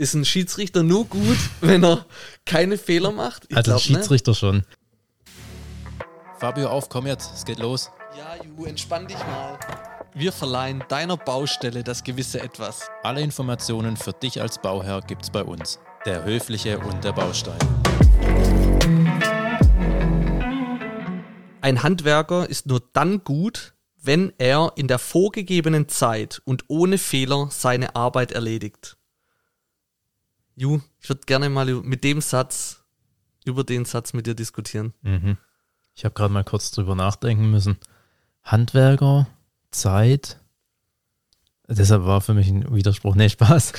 Ist ein Schiedsrichter nur gut, wenn er keine Fehler macht? Ich also glaub, ein? Schiedsrichter ne? schon. Fabio, auf, komm jetzt, es geht los. Ja, Ju, entspann dich mal. Wir verleihen deiner Baustelle das gewisse Etwas. Alle Informationen für dich als Bauherr gibt's bei uns. Der Höfliche und der Baustein. Ein Handwerker ist nur dann gut, wenn er in der vorgegebenen Zeit und ohne Fehler seine Arbeit erledigt. Ju, ich würde gerne mal mit dem Satz, über den Satz mit dir diskutieren. Mhm. Ich habe gerade mal kurz drüber nachdenken müssen. Handwerker, Zeit. Deshalb war für mich ein Widerspruch. Nee, Spaß.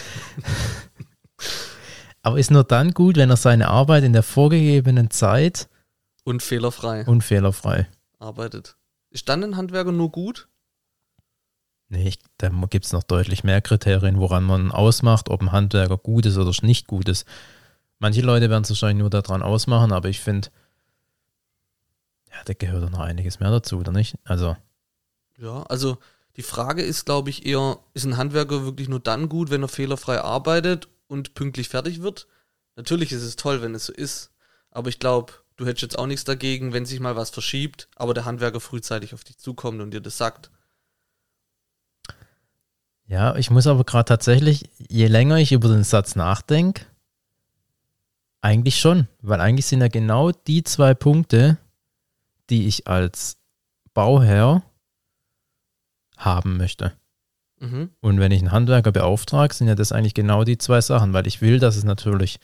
Aber ist nur dann gut, wenn er seine Arbeit in der vorgegebenen Zeit und fehlerfrei. Und fehlerfrei. Arbeitet. Ist dann ein Handwerker nur gut? Nee, ich, da gibt es noch deutlich mehr Kriterien, woran man ausmacht, ob ein Handwerker gut ist oder nicht gut ist. Manche Leute werden es wahrscheinlich nur daran ausmachen, aber ich finde, ja, da gehört noch einiges mehr dazu, oder nicht? Also. Ja, also die Frage ist, glaube ich, eher, ist ein Handwerker wirklich nur dann gut, wenn er fehlerfrei arbeitet und pünktlich fertig wird? Natürlich ist es toll, wenn es so ist, aber ich glaube, du hättest jetzt auch nichts dagegen, wenn sich mal was verschiebt, aber der Handwerker frühzeitig auf dich zukommt und dir das sagt. Ja, ich muss aber gerade tatsächlich, je länger ich über den Satz nachdenke, eigentlich schon, weil eigentlich sind ja genau die zwei Punkte, die ich als Bauherr haben möchte. Mhm. Und wenn ich einen Handwerker beauftrage, sind ja das eigentlich genau die zwei Sachen, weil ich will, dass es natürlich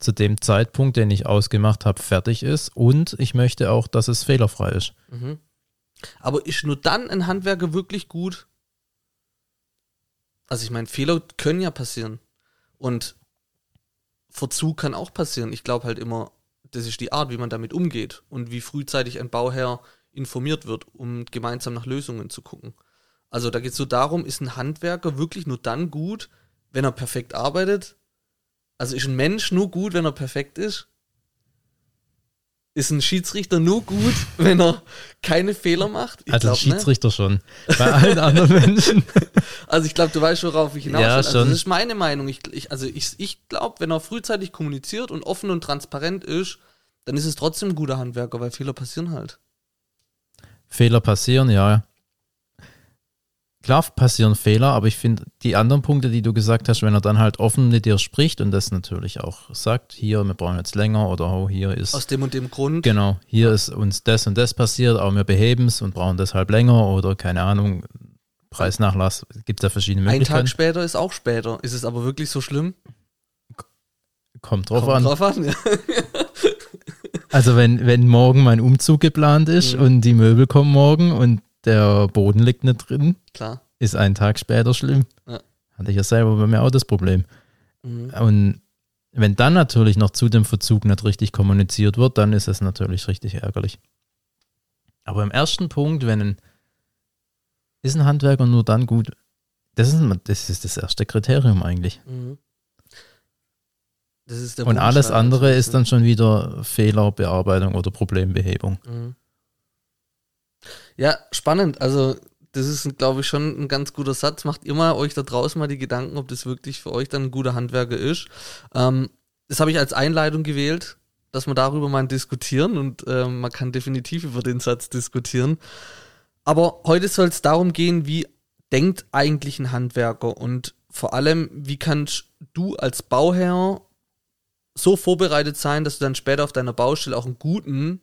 zu dem Zeitpunkt, den ich ausgemacht habe, fertig ist und ich möchte auch, dass es fehlerfrei ist. Mhm. Aber ist nur dann ein Handwerker wirklich gut? Also ich meine, Fehler können ja passieren und Verzug kann auch passieren. Ich glaube halt immer, das ist die Art, wie man damit umgeht und wie frühzeitig ein Bauherr informiert wird, um gemeinsam nach Lösungen zu gucken. Also da geht es so darum, ist ein Handwerker wirklich nur dann gut, wenn er perfekt arbeitet, also ist ein Mensch nur gut, wenn er perfekt ist? Ist ein Schiedsrichter nur gut, wenn er keine Fehler macht? Ich also glaub, ein ne? Schiedsrichter ne? schon. Bei allen anderen Menschen. Also ich glaube, du weißt, worauf ich hinaus will. Ja, also das ist meine Meinung. Ich, ich, also ich, ich glaube, wenn er frühzeitig kommuniziert und offen und transparent ist, dann ist es trotzdem ein guter Handwerker, weil Fehler passieren halt. Fehler passieren, ja. Klar passieren Fehler, aber ich finde die anderen Punkte, die du gesagt hast, wenn er dann halt offen mit dir spricht und das natürlich auch sagt, hier, wir brauchen jetzt länger oder oh, hier ist. Aus dem und dem Grund. Genau, hier ja. ist uns das und das passiert, aber wir beheben es und brauchen deshalb länger oder keine Ahnung, Preisnachlass, gibt es da verschiedene Möglichkeiten. Ein Tag später ist auch später. Ist es aber wirklich so schlimm? Kommt drauf Kommt an. Drauf an ja. also wenn, wenn morgen mein Umzug geplant ist mhm. und die Möbel kommen morgen und der Boden liegt nicht drin. Klar. Ist einen Tag später schlimm. Ja. Hatte ich ja selber bei mir auch das Problem. Mhm. Und wenn dann natürlich noch zu dem Verzug nicht richtig kommuniziert wird, dann ist es natürlich richtig ärgerlich. Aber im ersten Punkt, wenn ein, ist ein Handwerker nur dann gut, das ist, das ist das erste Kriterium eigentlich. Mhm. Und alles andere ist dann schon wieder Fehlerbearbeitung oder Problembehebung. Mhm. Ja, spannend. Also, das ist, glaube ich, schon ein ganz guter Satz. Macht immer euch da draußen mal die Gedanken, ob das wirklich für euch dann ein guter Handwerker ist. Ähm, das habe ich als Einleitung gewählt, dass wir darüber mal diskutieren und ähm, man kann definitiv über den Satz diskutieren. Aber heute soll es darum gehen, wie denkt eigentlich ein Handwerker und vor allem, wie kannst du als Bauherr so vorbereitet sein, dass du dann später auf deiner Baustelle auch einen guten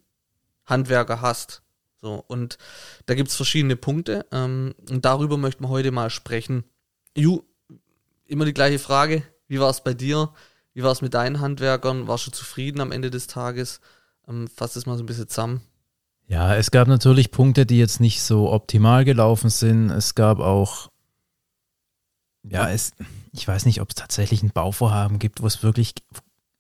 Handwerker hast. So, und da gibt es verschiedene Punkte. Ähm, und darüber möchten wir heute mal sprechen. Ju, immer die gleiche Frage. Wie war es bei dir? Wie war es mit deinen Handwerkern? Warst du zufrieden am Ende des Tages? Ähm, fass das mal so ein bisschen zusammen. Ja, es gab natürlich Punkte, die jetzt nicht so optimal gelaufen sind. Es gab auch, ja, es, ich weiß nicht, ob es tatsächlich ein Bauvorhaben gibt, wo es wirklich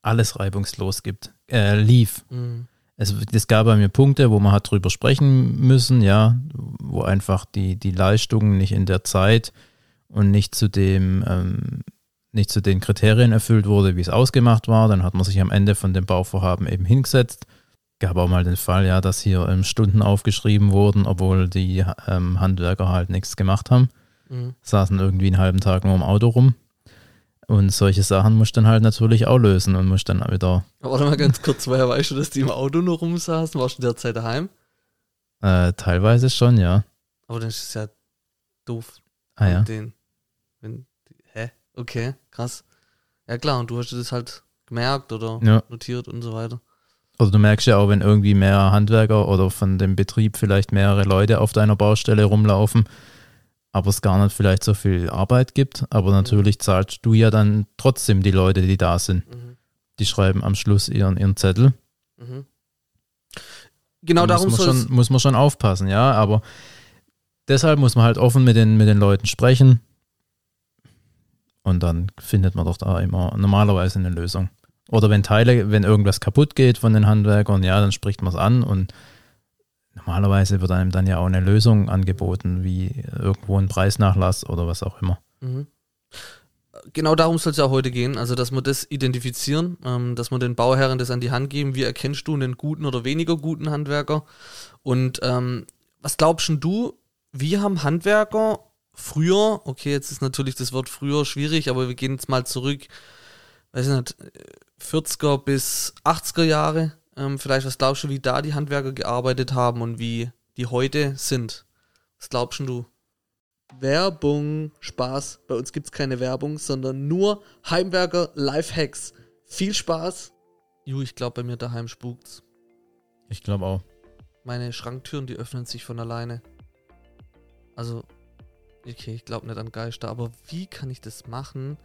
alles reibungslos gibt, äh, lief. Mhm es, es gab bei mir Punkte, wo man hat drüber sprechen müssen, ja, wo einfach die, die Leistung nicht in der Zeit und nicht zu dem, ähm, nicht zu den Kriterien erfüllt wurde, wie es ausgemacht war. Dann hat man sich am Ende von dem Bauvorhaben eben hingesetzt. Gab auch mal den Fall, ja, dass hier ähm, Stunden aufgeschrieben wurden, obwohl die ähm, Handwerker halt nichts gemacht haben. Mhm. Saßen irgendwie einen halben Tag nur im Auto rum. Und solche Sachen musst du dann halt natürlich auch lösen und musst dann wieder Warte mal ganz kurz, woher weißt du, dass die im Auto nur rumsaßen? Warst du derzeit daheim? äh, teilweise schon, ja. Aber dann ist es ja doof. Ah ja. Den, wenn, hä? Okay, krass. Ja klar, und du hast das halt gemerkt oder Ja. notiert und so weiter. Oder du merkst ja auch, wenn irgendwie mehr Handwerker oder von dem Betrieb vielleicht mehrere Leute auf deiner Baustelle rumlaufen, aber es gar nicht vielleicht so viel Arbeit gibt. Aber natürlich zahlst du ja dann trotzdem die Leute, die da sind. Mhm. Die schreiben am Schluss ihren, ihren Zettel. Mhm. Genau Da darum muss man, schon, muss man schon aufpassen, ja. Aber deshalb muss man halt offen mit den, mit den Leuten sprechen. Und dann findet man doch da immer normalerweise eine Lösung. Oder wenn Teile, wenn irgendwas kaputt geht von den Handwerkern, ja, dann spricht man es an und normalerweise wird einem dann ja auch eine Lösung angeboten, wie irgendwo ein Preisnachlass oder was auch immer. Mhm. Genau darum soll es ja heute gehen, also dass wir das identifizieren, ähm, dass wir den Bauherren das an die Hand geben, wie erkennst du einen guten oder weniger guten Handwerker und ähm, was glaubst du, wie haben Handwerker früher, okay, jetzt ist natürlich das Wort früher schwierig, aber wir gehen jetzt mal zurück, weiß ich nicht, 40er bis 80er Jahre, ähm, vielleicht was glaubst du, wie da die Handwerker gearbeitet haben und wie die heute sind? Was glaubst du? Werbung, Spaß. Bei uns gibt es keine Werbung, sondern nur Heimwerker Lifehacks. Viel Spaß. Ju, ich glaube, bei mir daheim spukt's. Ich glaube auch. Meine Schranktüren, die öffnen sich von alleine. Also, okay, ich glaube nicht an Geister, aber wie kann ich das machen,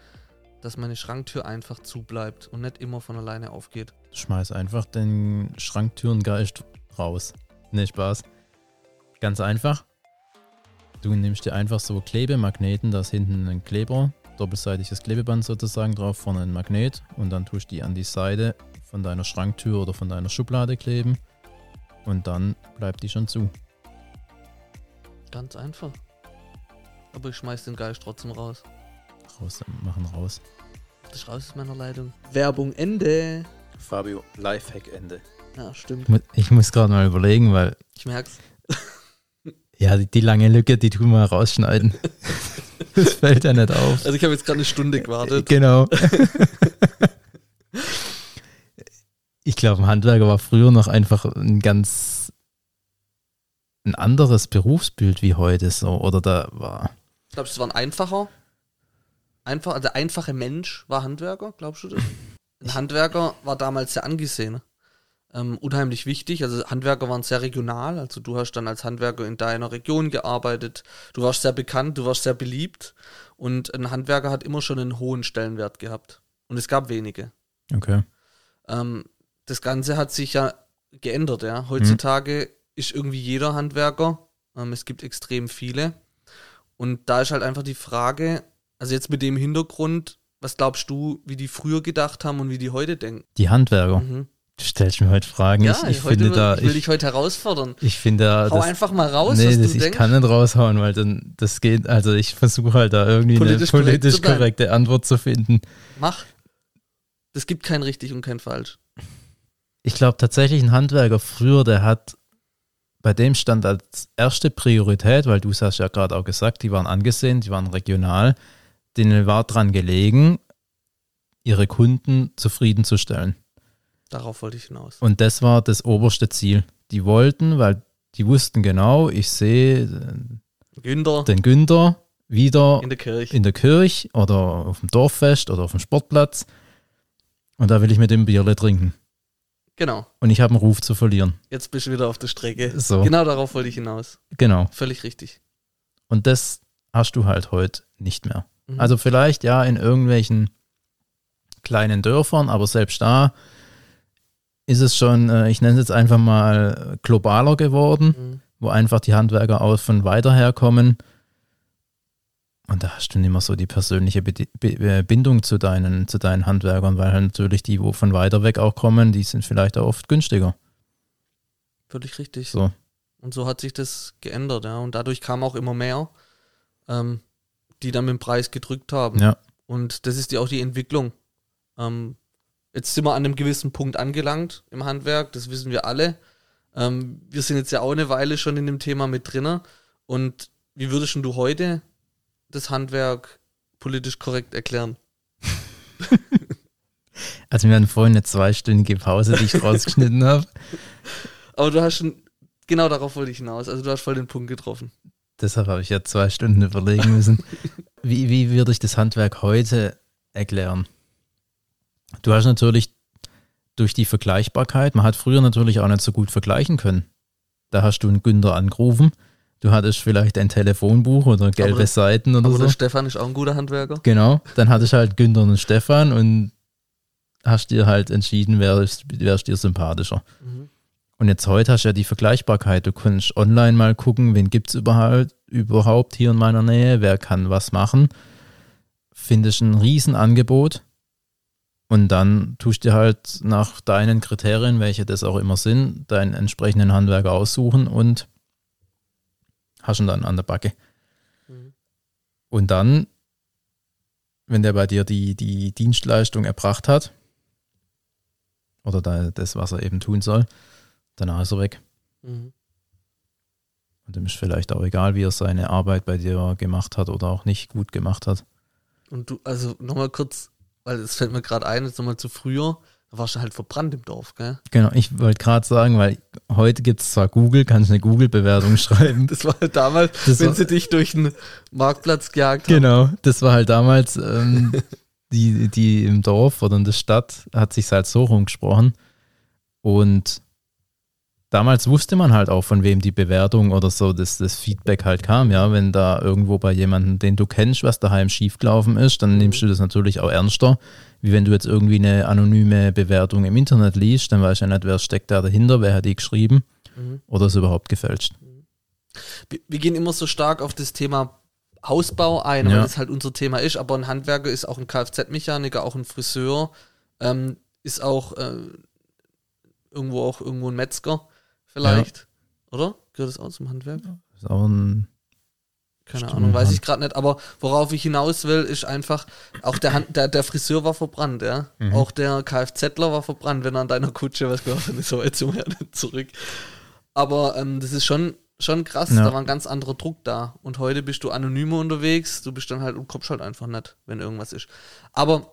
dass meine Schranktür einfach zubleibt und nicht immer von alleine aufgeht? Schmeiß einfach den Schranktürengeist raus. Nee, Spaß. Ganz einfach. Du nimmst dir einfach so Klebemagneten, da ist hinten ein Kleber, doppelseitiges Klebeband sozusagen drauf, vorne ein Magnet und dann tust du die an die Seite von deiner Schranktür oder von deiner Schublade kleben und dann bleibt die schon zu. Ganz einfach. Aber ich schmeiß den Geist trotzdem raus. Raus, machen raus. Das ist raus aus meiner Leitung. Werbung Ende. Fabio, Lifehack Ende. Ja, stimmt. Ich mu- Ich muss gerade mal überlegen, weil Ich merk's. ja, die, die lange Lücke, die tun wir rausschneiden. das fällt ja nicht auf. Also ich habe jetzt gerade eine Stunde gewartet. Genau. ich glaube, ein Handwerker war früher noch einfach ein ganz ein anderes Berufsbild wie heute so. Oder da war. Glaubst du, es war ein einfacher? Einfach, der einfache Mensch war Handwerker, glaubst du das? Ein Handwerker war damals sehr angesehen. Ähm, unheimlich wichtig. Also Handwerker waren sehr regional. Also du hast dann als Handwerker in deiner Region gearbeitet. Du warst sehr bekannt, du warst sehr beliebt. Und ein Handwerker hat immer schon einen hohen Stellenwert gehabt. Und es gab wenige. Okay. Ähm, das Ganze hat sich ja geändert, ja. Heutzutage ist irgendwie jeder Handwerker. Ähm, es gibt extrem viele. Und da ist halt einfach die Frage, also jetzt mit dem Hintergrund, was glaubst du, wie die früher gedacht haben und wie die heute denken? Die Handwerker. Mhm. Du stellst mir heute Fragen. Ja, ich, ich heute finde will, da. ich will Ich, dich heute herausfordern. ich finde da. Hau Das, einfach mal raus, nee, was das, du ich denkst. kann nicht raushauen, weil dann das geht. Also ich versuche halt da irgendwie Politisch eine korrekt politisch bleiben. korrekte Antwort zu finden. Mach. Es gibt kein richtig und kein falsch. Ich glaube tatsächlich, ein Handwerker früher, der hat bei dem stand als erste Priorität, weil du es hast ja gerade auch gesagt, die waren angesehen, die waren regional, denen war dran gelegen, ihre Kunden zufriedenzustellen. Darauf wollte ich hinaus. Und das war das oberste Ziel. Die wollten, weil die wussten genau, ich sehe Günther den Günther wieder in der Kirche. in der Kirche oder auf dem Dorffest oder auf dem Sportplatz und da will ich mit dem Bierle trinken. Genau. Und ich habe einen Ruf zu verlieren. Jetzt bist du wieder auf der Strecke. So, Genau darauf wollte ich hinaus. genau. Völlig richtig. Und das hast du halt heute nicht mehr. Mhm. Also vielleicht ja in irgendwelchen kleinen Dörfern, aber selbst da ist es schon, äh, ich nenne es jetzt einfach mal globaler geworden, Mhm. wo einfach die Handwerker auch von weiter herkommen. Und da hast du nicht mehr so die persönliche äh, Bindung zu deinen, zu deinen Handwerkern, weil halt natürlich die, wo von weiter weg auch kommen, die sind vielleicht auch oft günstiger. Völlig richtig. So. Und so hat sich das geändert, ja. Und dadurch kam auch immer mehr, ähm, die dann mit dem Preis gedrückt haben. Ja. Und das ist die, auch die Entwicklung. Ähm, jetzt sind wir an einem gewissen Punkt angelangt im Handwerk, das wissen wir alle. Ähm, wir sind jetzt ja auch eine Weile schon in dem Thema mit drin. Und wie würdest du heute das Handwerk politisch korrekt erklären? Also wir hatten vorhin eine zweistündige Pause, die ich rausgeschnitten habe. Aber du hast schon, genau darauf wollte ich hinaus. Also du hast voll den Punkt getroffen. Deshalb habe ich ja zwei Stunden überlegen müssen. Wie, wie würde ich das Handwerk heute erklären? Du hast natürlich durch die Vergleichbarkeit, man hat früher natürlich auch nicht so gut vergleichen können. Da hast du einen Günther angerufen, du hattest vielleicht ein Telefonbuch oder gelbe Aber- Seiten oder Aber so. der Stefan ist auch ein guter Handwerker. Genau, dann hattest du halt Günther und Stefan und hast dir halt entschieden, wer ist, wer ist dir sympathischer. Mhm. Und jetzt heute hast du ja die Vergleichbarkeit. Du kannst online mal gucken, wen gibt es überhaupt, überhaupt hier in meiner Nähe, wer kann was machen. Findest ein Riesenangebot und dann tust du halt nach deinen Kriterien, welche das auch immer sind, deinen entsprechenden Handwerker aussuchen und hast ihn dann an der Backe. Mhm. Und dann, wenn der bei dir die, die Dienstleistung erbracht hat, oder da, das, was er eben tun soll, danach ist er weg. Mhm. Und dem ist vielleicht auch egal, wie er seine Arbeit bei dir gemacht hat oder auch nicht gut gemacht hat. Und du, also nochmal kurz, weil es fällt mir gerade ein, jetzt nochmal zu früher, da warst du halt verbrannt im Dorf, gell? Genau, ich wollte gerade sagen, weil heute gibt es zwar Google, kannst eine Google-Bewertung schreiben. Das war halt damals, Das wenn war- sie dich durch den Marktplatz gejagt haben. Genau, das war halt damals, ähm, die, die im Dorf oder in der Stadt hat sich halt so rumgesprochen. Und damals wusste man halt auch, von wem die Bewertung oder so das, das Feedback halt kam, ja. Wenn da irgendwo bei jemandem, den du kennst, was daheim schiefgelaufen ist, dann nimmst du das natürlich auch ernster, wie wenn du jetzt irgendwie eine anonyme Bewertung im Internet liest, dann weißt du ja nicht, wer steckt da dahinter, wer hat die geschrieben Mhm. oder ist überhaupt gefälscht. Wir, gehen immer so stark auf das Thema Hausbau ein, weil Ja. das halt unser Thema ist, aber ein Handwerker ist auch ein Kfz-Mechaniker, auch ein Friseur, ähm, ist auch äh, irgendwo auch irgendwo ein Metzger vielleicht, oder? Gehört das auch zum Handwerk? Ist auch ein, Keine Stimmt, Ahnung, weiß Hand- ich gerade nicht, aber worauf ich hinaus will, ist einfach, auch der, Hand, der, der Friseur war verbrannt, ja. Mhm. Auch der Kfzler war verbrannt, wenn er an deiner Kutsche was gehört hat, so jetzt sind wir ja nicht zurück. Aber ähm, das ist schon, schon krass, Ja. da war ein ganz anderer Druck da. Und heute bist du anonymer unterwegs, du bist dann halt und kommst halt einfach nicht, wenn irgendwas ist. Aber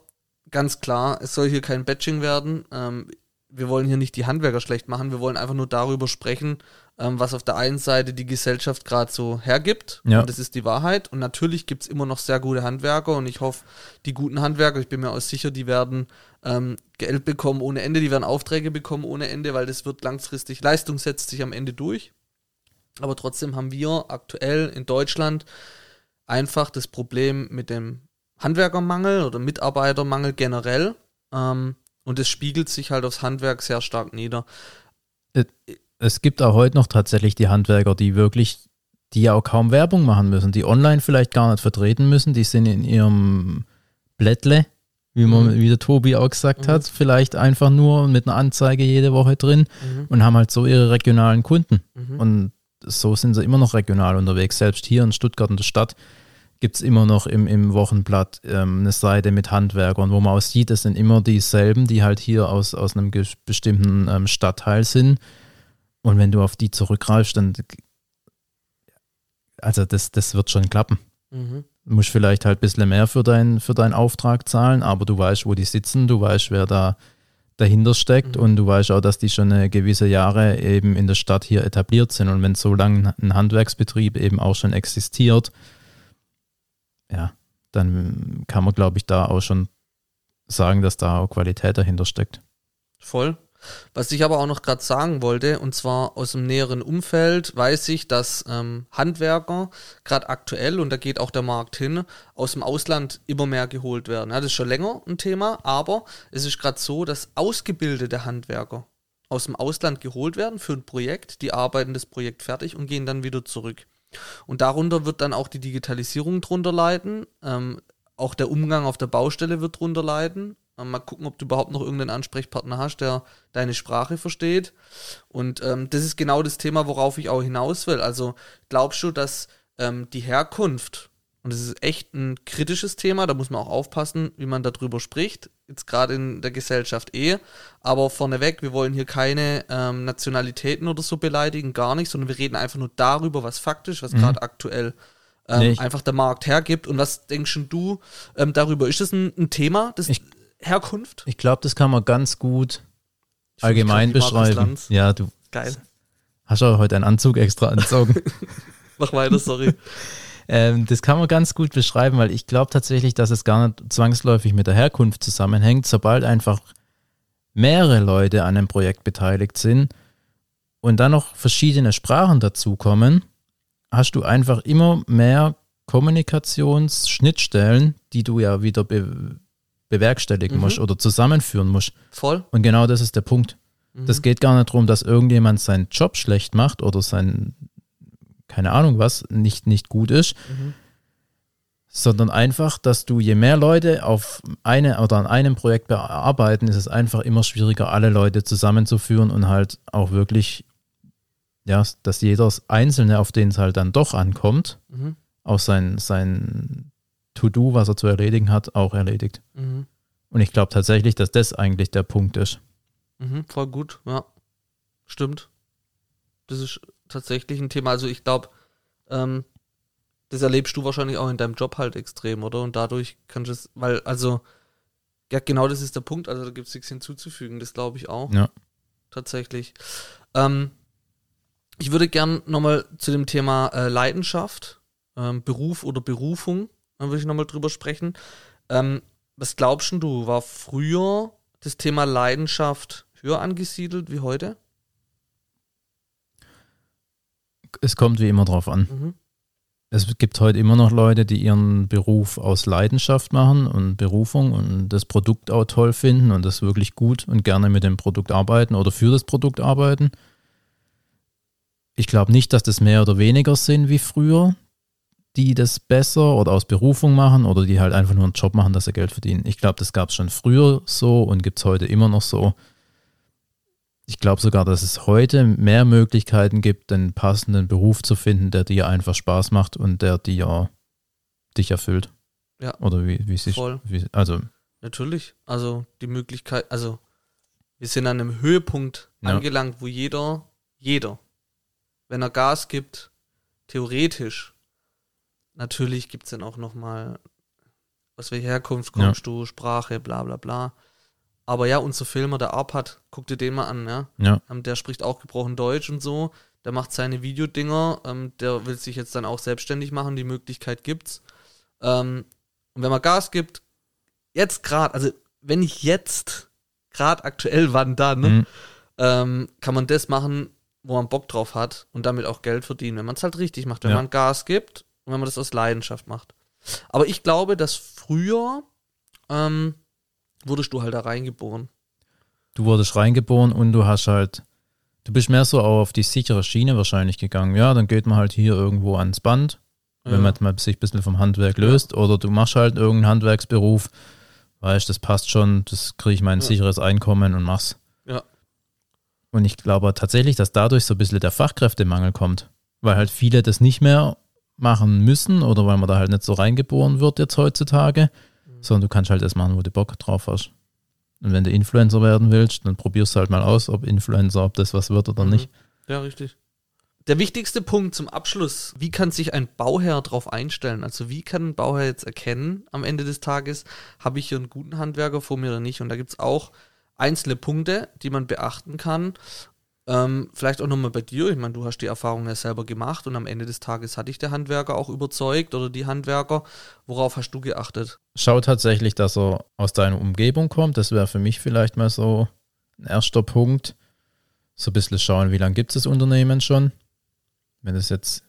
ganz klar, es soll hier kein Batching werden. Ähm, wir wollen hier nicht die Handwerker schlecht machen, wir wollen einfach nur darüber sprechen, ähm, was auf der einen Seite die Gesellschaft gerade so hergibt. Ja. Und das ist die Wahrheit. Und natürlich gibt es immer noch sehr gute Handwerker und ich hoffe, die guten Handwerker, ich bin mir auch sicher, die werden ähm, Geld bekommen ohne Ende, die werden Aufträge bekommen ohne Ende, weil das wird langfristig, Leistung setzt sich am Ende durch. Aber trotzdem haben wir aktuell in Deutschland einfach das Problem mit dem Handwerkermangel oder Mitarbeitermangel generell. Ähm, und es spiegelt sich halt aufs Handwerk sehr stark nieder. es gibt auch heute noch tatsächlich die Handwerker, die wirklich, die ja auch kaum Werbung machen müssen, die online vielleicht gar nicht vertreten müssen, die sind in ihrem Blättle, wie man, Mhm. wie der Tobi auch gesagt Mhm. hat, vielleicht einfach nur mit einer Anzeige jede Woche drin Mhm. und haben halt so ihre regionalen Kunden. Mhm. Und so sind sie immer noch regional unterwegs. Selbst hier in Stuttgart in der Stadt gibt es immer noch im, im Wochenblatt ähm, eine Seite mit Handwerkern, wo man auch sieht, es sind immer dieselben, die halt hier aus, aus einem bestimmten ähm, Stadtteil sind. Und wenn du auf die zurückgreifst, dann also das, das wird schon klappen. Mhm. Du musst vielleicht halt ein bisschen mehr für, dein, für deinen Auftrag zahlen, aber du weißt, wo die sitzen, du weißt, wer da dahinter steckt Mhm. und du weißt auch, dass die schon eine gewisse Jahre eben in der Stadt hier etabliert sind. Und wenn so lange ein Handwerksbetrieb eben auch schon existiert, ja, dann kann man, glaube ich, da auch schon sagen, dass da auch Qualität dahinter steckt. Voll. Was ich aber auch noch gerade sagen wollte, und zwar aus dem näheren Umfeld, weiß ich, dass ähm, Handwerker gerade aktuell, und da geht auch der Markt hin, aus dem Ausland immer mehr geholt werden. Ja, das ist schon länger ein Thema, aber es ist gerade so, dass ausgebildete Handwerker aus dem Ausland geholt werden für ein Projekt, die arbeiten das Projekt fertig und gehen dann wieder zurück. Und darunter wird dann auch die Digitalisierung drunter leiden, ähm, auch der Umgang auf der Baustelle wird drunter leiden. Ähm, Mal gucken, ob du überhaupt noch irgendeinen Ansprechpartner hast, der deine Sprache versteht. Und ähm, das ist genau das Thema, worauf ich auch hinaus will. Also glaubst du, dass ähm, die Herkunft, und das ist echt ein kritisches Thema, da muss man auch aufpassen, wie man darüber spricht, jetzt gerade in der Gesellschaft eh, aber vorneweg, wir wollen hier keine ähm, Nationalitäten oder so beleidigen, gar nicht, sondern wir reden einfach nur darüber, was faktisch, was Mhm. gerade aktuell ähm, einfach der Markt hergibt. Und was denkst du ähm, darüber? Ist das ein, ein Thema, das Ich- Herkunft? Ich glaube, das kann man ganz gut allgemein Ich Markus beschreiben. Ja, du Geil. hast ja heute einen Anzug extra angezogen. Mach weiter, sorry. ähm, das kann man ganz gut beschreiben, weil ich glaube tatsächlich, dass es gar nicht zwangsläufig mit der Herkunft zusammenhängt. Sobald einfach mehrere Leute an einem Projekt beteiligt sind und dann noch verschiedene Sprachen dazukommen, hast du einfach immer mehr Kommunikationsschnittstellen, die du ja wieder be bewerkstelligen Mhm. musst oder zusammenführen musst. Voll. Und genau das ist der Punkt. Mhm. Das geht gar nicht darum, dass irgendjemand seinen Job schlecht macht oder sein, keine Ahnung was, nicht, nicht gut ist, Mhm. sondern einfach, dass du, je mehr Leute auf eine oder an einem Projekt bearbeiten, ist es einfach immer schwieriger, alle Leute zusammenzuführen und halt auch wirklich, ja, dass jeder Einzelne, auf den es halt dann doch ankommt, Mhm. auch sein, sein To-Do, was er zu erledigen hat, auch erledigt. Mhm. Und ich glaube tatsächlich, dass das eigentlich der Punkt ist. Mhm. Voll gut, ja. Stimmt. Das ist tatsächlich ein Thema. Also ich glaube, ähm, das erlebst du wahrscheinlich auch in deinem Job halt extrem, oder? Und dadurch kannst du es, weil, also, ja, genau das ist der Punkt. Also da gibt es nichts hinzuzufügen, das glaube ich auch. Ja. Tatsächlich. Ähm, ich würde gern nochmal zu dem Thema äh, Leidenschaft, ähm, Beruf oder Berufung, da würde ich nochmal drüber sprechen. Ähm, was glaubst du, war früher das Thema Leidenschaft höher angesiedelt wie heute? Es kommt wie immer drauf an. Mhm. Es gibt heute immer noch Leute, die ihren Beruf aus Leidenschaft machen und Berufung und das Produkt auch toll finden und das wirklich gut und gerne mit dem Produkt arbeiten oder für das Produkt arbeiten. Ich glaube nicht, dass das mehr oder weniger sind wie früher, die das besser oder aus Berufung machen oder die halt einfach nur einen Job machen, dass sie Geld verdienen. Ich glaube, das gab es schon früher so und gibt es heute immer noch so. Ich glaube sogar, dass es heute mehr Möglichkeiten gibt, einen passenden Beruf zu finden, der dir einfach Spaß macht und der dir dich erfüllt. Ja. Oder wie, wie sich. Also, Natürlich. Also die Möglichkeit, also wir sind an einem Höhepunkt Ja. angelangt, wo jeder, jeder, wenn er Gas gibt, theoretisch, natürlich gibt es dann auch nochmal, aus welcher Herkunft Ja. kommst du, Sprache, bla bla bla. Aber ja, unser Filmer, der Arpad, guck dir den mal an, ja. ja, Ähm, der spricht auch gebrochen Deutsch und so. Der macht seine Videodinger. Ähm, der will sich jetzt dann auch selbstständig machen. Die Möglichkeit gibt's. Ähm, und wenn man Gas gibt, jetzt gerade, also wenn ich jetzt, gerade aktuell, wann dann, mhm. ähm, kann man das machen, wo man Bock drauf hat und damit auch Geld verdienen, wenn man es halt richtig macht, wenn Ja. man Gas gibt und wenn man das aus Leidenschaft macht. Aber ich glaube, dass früher ähm, wurdest du halt da reingeboren. du wurdest reingeboren und du hast halt, du bist mehr so auf die sichere Schiene wahrscheinlich gegangen. Ja, dann geht man halt hier irgendwo ans Band, wenn Ja. man mal sich ein bisschen vom Handwerk löst. Oder du machst halt irgendeinen Handwerksberuf, weißt, das passt schon, das kriege ich mein Ja. sicheres Einkommen und mach's. Ja. Und ich glaube tatsächlich, dass dadurch so ein bisschen der Fachkräftemangel kommt. Weil halt viele das nicht mehr machen müssen oder weil man da halt nicht so reingeboren wird jetzt heutzutage. Sondern du kannst halt das machen, wo du Bock drauf hast. Und wenn du Influencer werden willst, dann probierst du halt mal aus, ob Influencer, ob das was wird oder Mhm. nicht. Ja, richtig. Der wichtigste Punkt zum Abschluss, wie kann sich ein Bauherr darauf einstellen? Also wie kann ein Bauherr jetzt erkennen am Ende des Tages, habe ich hier einen guten Handwerker vor mir oder nicht? Und da gibt es auch einzelne Punkte, die man beachten kann. Ähm, vielleicht auch nochmal bei dir. Ich meine, du hast die Erfahrung ja selber gemacht und am Ende des Tages hat dich der Handwerker auch überzeugt oder die Handwerker. Worauf hast du geachtet? Schau tatsächlich, dass er aus deiner Umgebung kommt. Das wäre für mich vielleicht mal so ein erster Punkt. So ein bisschen schauen, wie lange gibt es das Unternehmen schon. Wenn es jetzt,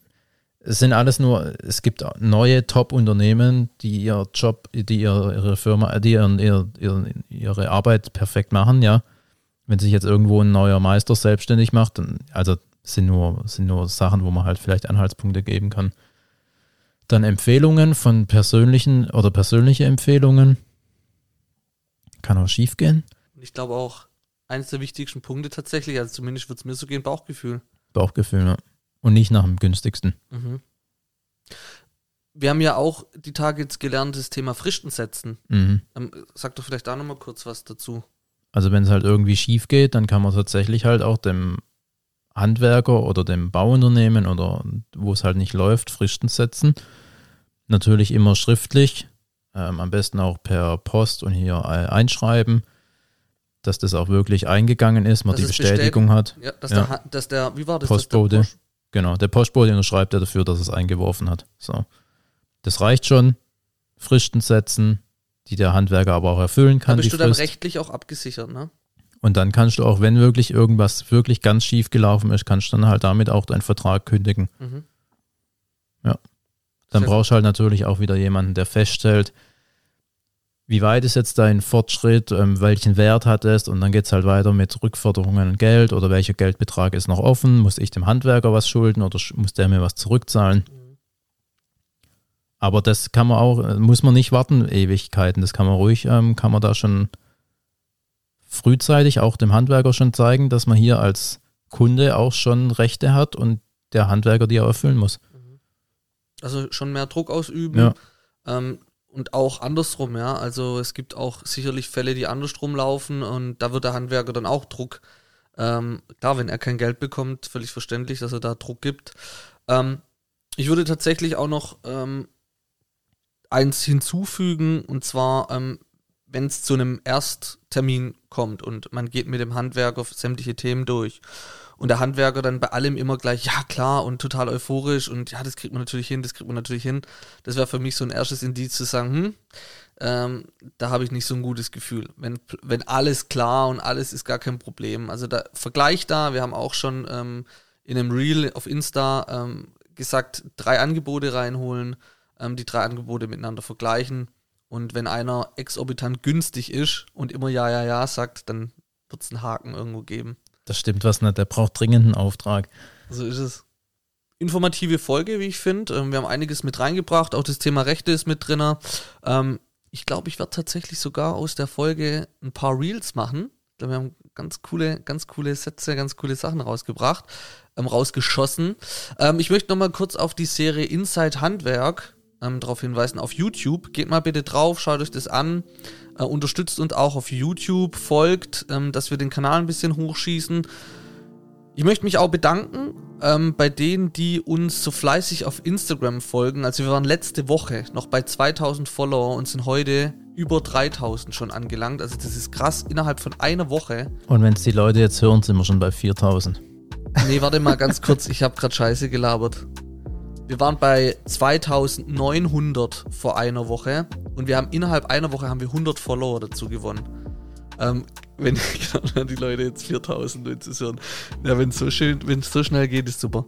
es sind alles nur, es gibt neue Top-Unternehmen, die ihr Job, die ihr, ihre Firma, die ihren, ihr, ihr, ihre Arbeit perfekt machen, ja. Wenn sich jetzt irgendwo ein neuer Meister selbstständig macht, dann, also sind nur, sind nur Sachen, wo man halt vielleicht Anhaltspunkte geben kann. Dann Empfehlungen von persönlichen oder persönliche Empfehlungen. Kann auch schief gehen. Ich glaube auch, eines der wichtigsten Punkte tatsächlich, also zumindest wird es mir so gehen, Bauchgefühl. Bauchgefühl, ja. Und nicht nach dem günstigsten. Mhm. Wir haben ja auch die Tage jetzt gelernt, das Thema Fristen setzen. Mhm. Ähm, sag doch vielleicht da nochmal kurz was dazu. Also wenn es halt irgendwie schief geht, dann kann man tatsächlich halt auch dem Handwerker oder dem Bauunternehmen oder wo es halt nicht läuft, Fristen setzen. Natürlich immer schriftlich ähm, am besten auch per Post und hier äh, einschreiben, dass das auch wirklich eingegangen ist, man Dass die es Bestätigung hat. Ja, dass, Ja. Der, dass der, wie war das? Postbote. Der Post- Genau, der Postbote unterschreibt ja dafür, dass es eingeworfen hat. So. Das reicht schon. Fristen setzen, die der Handwerker aber auch erfüllen Da kann, die bist du dann Frist. rechtlich auch abgesichert, ne? Und dann kannst du auch, wenn wirklich irgendwas wirklich ganz schief gelaufen ist, kannst du dann halt damit auch deinen Vertrag kündigen. Mhm. Ja. Dann Sehr brauchst du halt natürlich auch wieder jemanden, der feststellt, wie weit ist jetzt dein Fortschritt, ähm, welchen Wert hat es und dann geht es halt weiter mit Rückforderungen und Geld oder welcher Geldbetrag ist noch offen, muss ich dem Handwerker was schulden oder muss der mir was zurückzahlen. Aber das kann man auch, äh, muss man nicht warten, Ewigkeiten, das kann man ruhig, ähm, kann man da schon frühzeitig auch dem Handwerker schon zeigen, dass man hier als Kunde auch schon Rechte hat und der Handwerker die auch erfüllen muss. Also schon mehr Druck ausüben. Ja. Ähm, und auch andersrum, ja. Also es gibt auch sicherlich Fälle, die andersrum laufen und da wird der Handwerker dann auch Druck. Ähm, klar, wenn er kein Geld bekommt, völlig verständlich, dass er da Druck gibt. Ähm, ich würde tatsächlich auch noch ähm, eins hinzufügen und zwar, ähm, wenn es zu einem Ersttermin kommt und man geht mit dem Handwerker sämtliche Themen durch und der Handwerker dann bei allem immer gleich, ja klar und total euphorisch und ja, das kriegt man natürlich hin, das kriegt man natürlich hin. Das wäre für mich so ein erstes Indiz zu sagen, hm, ähm, da habe ich nicht so ein gutes Gefühl. Wenn, wenn alles klar und alles ist gar kein Problem. Also da Vergleich da, wir haben auch schon ähm, in einem Reel auf Insta ähm, gesagt, drei Angebote reinholen, ähm, die drei Angebote miteinander vergleichen. Und wenn einer exorbitant günstig ist und immer ja, ja, ja sagt, dann wird es einen Haken irgendwo geben. Das stimmt was nicht, der braucht dringend einen Auftrag. So ist es. Informative Folge, wie ich finde. Ähm, wir haben einiges mit reingebracht. Auch das Thema Rechte ist mit drin. Ähm, ich glaube, ich werde tatsächlich sogar aus der Folge ein paar Reels machen. Wir haben ganz coole, ganz coole Sätze, ganz coole Sachen rausgebracht, ähm, rausgeschossen. Ähm, ich möchte nochmal kurz auf die Serie Inside Handwerk ähm, darauf hinweisen. Auf YouTube. Geht mal bitte drauf, schaut euch das an. Äh, unterstützt uns auch auf YouTube, folgt, ähm, dass wir den Kanal ein bisschen hochschießen. Ich möchte mich auch bedanken ähm, bei denen, die uns so fleißig auf Instagram folgen. Also wir waren letzte Woche noch bei 2000 Follower und sind heute über 3000 schon angelangt. Also das ist krass, innerhalb von einer Woche. Und wenn es die Leute jetzt hören, sind wir schon bei 4000. Nee, warte mal ganz kurz, ich habe gerade Scheiße gelabert. Wir waren bei 2900 vor einer Woche und wir haben innerhalb einer Woche haben wir 100 Follower dazu gewonnen. Ähm, wenn genau, die Leute jetzt 4000 wenn sie hören. Ja, wenn es so schön, wenn es so schnell geht, ist super.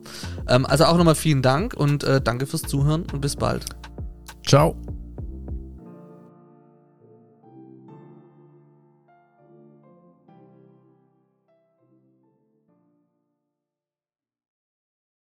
Ähm, also auch nochmal vielen Dank und äh, danke fürs Zuhören und bis bald. Ciao.